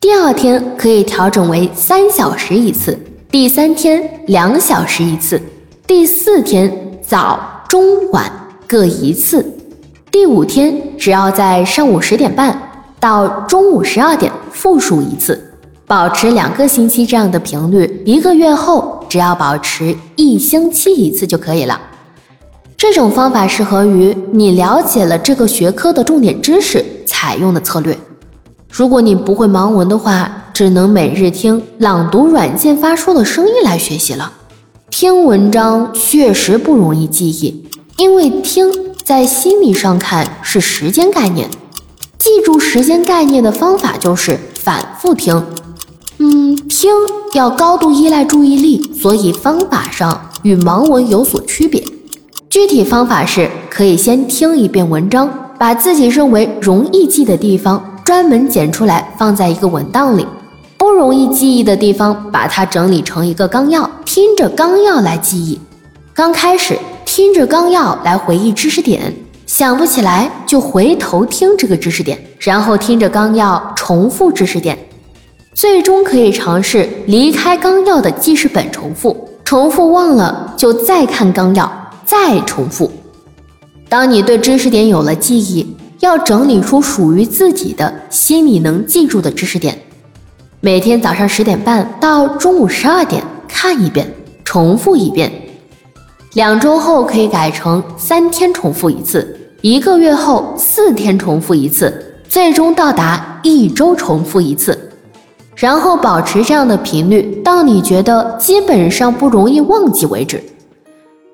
第二天可以调整为三小时一次，第三天两小时一次，第四天早中晚各一次，第五天只要在上午十点半到中午十二点复述一次，保持两个星期这样的频率，一个月后只要保持一星期一次就可以了。这种方法适合于你了解了这个学科的重点知识采用的策略。如果你不会盲文的话，只能每日听朗读软件发出的声音来学习了。听文章确实不容易记忆，因为听在心理上看是时间概念。记住时间概念的方法就是反复听。嗯，听要高度依赖注意力，所以方法上与盲文有所区别。具体方法是可以先听一遍文章，把自己认为容易记的地方。专门剪出来放在一个文档里，不容易记忆的地方，把它整理成一个纲要，听着纲要来记忆。刚开始听着纲要来回忆知识点，想不起来就回头听这个知识点，然后听着纲要重复知识点，最终可以尝试离开纲要的记事本重复，重复忘了就再看纲要，再重复。当你对知识点有了记忆。要整理出属于自己的心里能记住的知识点，每天早上十点半到中午十二点看一遍，重复一遍。两周后可以改成三天重复一次，一个月后四天重复一次，最终到达一周重复一次。然后保持这样的频率，到你觉得基本上不容易忘记为止。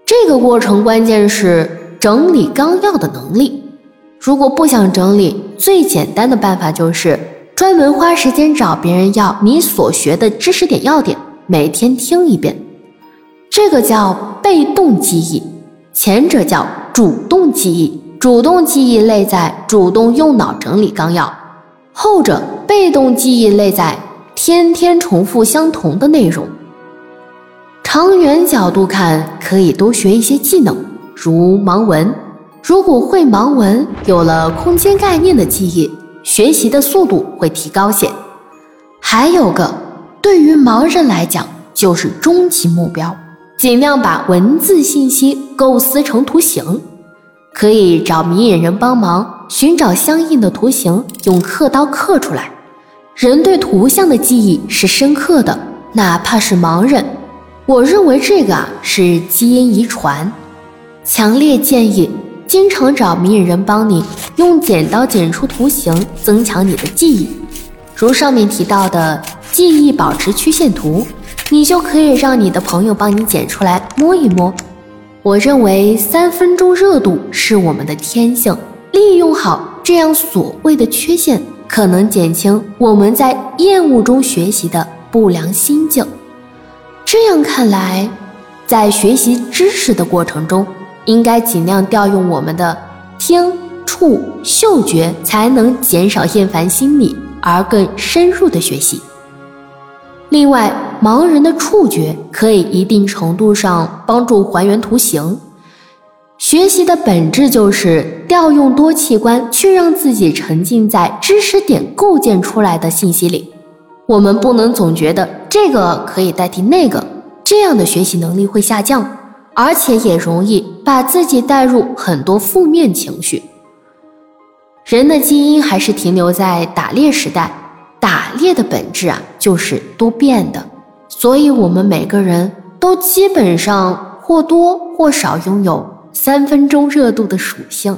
这个过程关键是整理纲要的能力。如果不想整理，最简单的办法就是专门花时间找别人要你所学的知识点要点，每天听一遍。这个叫被动记忆，前者叫主动记忆。主动记忆类在主动用脑整理纲要，后者被动记忆类在天天重复相同的内容。长远角度看，可以多学一些技能，如盲文。如果会盲文，有了空间概念的记忆，学习的速度会提高些。还有个，对于盲人来讲，就是终极目标，尽量把文字信息构思成图形，可以找明眼人帮忙寻找相应的图形，用刻刀刻出来。人对图像的记忆是深刻的，哪怕是盲人。我认为这个啊是基因遗传，强烈建议。经常找明眼人帮你用剪刀剪出图形，增强你的记忆。如上面提到的记忆保持曲线图，你就可以让你的朋友帮你剪出来摸一摸。我认为三分钟热度是我们的天性，利用好这样所谓的缺陷，可能减轻我们在厌恶中学习的不良心境。这样看来，在学习知识的过程中。应该尽量调用我们的听、触、嗅觉，才能减少厌烦心理，而更深入的学习。另外，盲人的触觉可以一定程度上帮助还原图形。学习的本质就是调用多器官，去让自己沉浸在知识点构建出来的信息里。我们不能总觉得这个可以代替那个，这样的学习能力会下降。而且也容易把自己带入很多负面情绪。人的基因还是停留在打猎时代，打猎的本质啊就是多变的，所以我们每个人都基本上或多或少拥有三分钟热度的属性。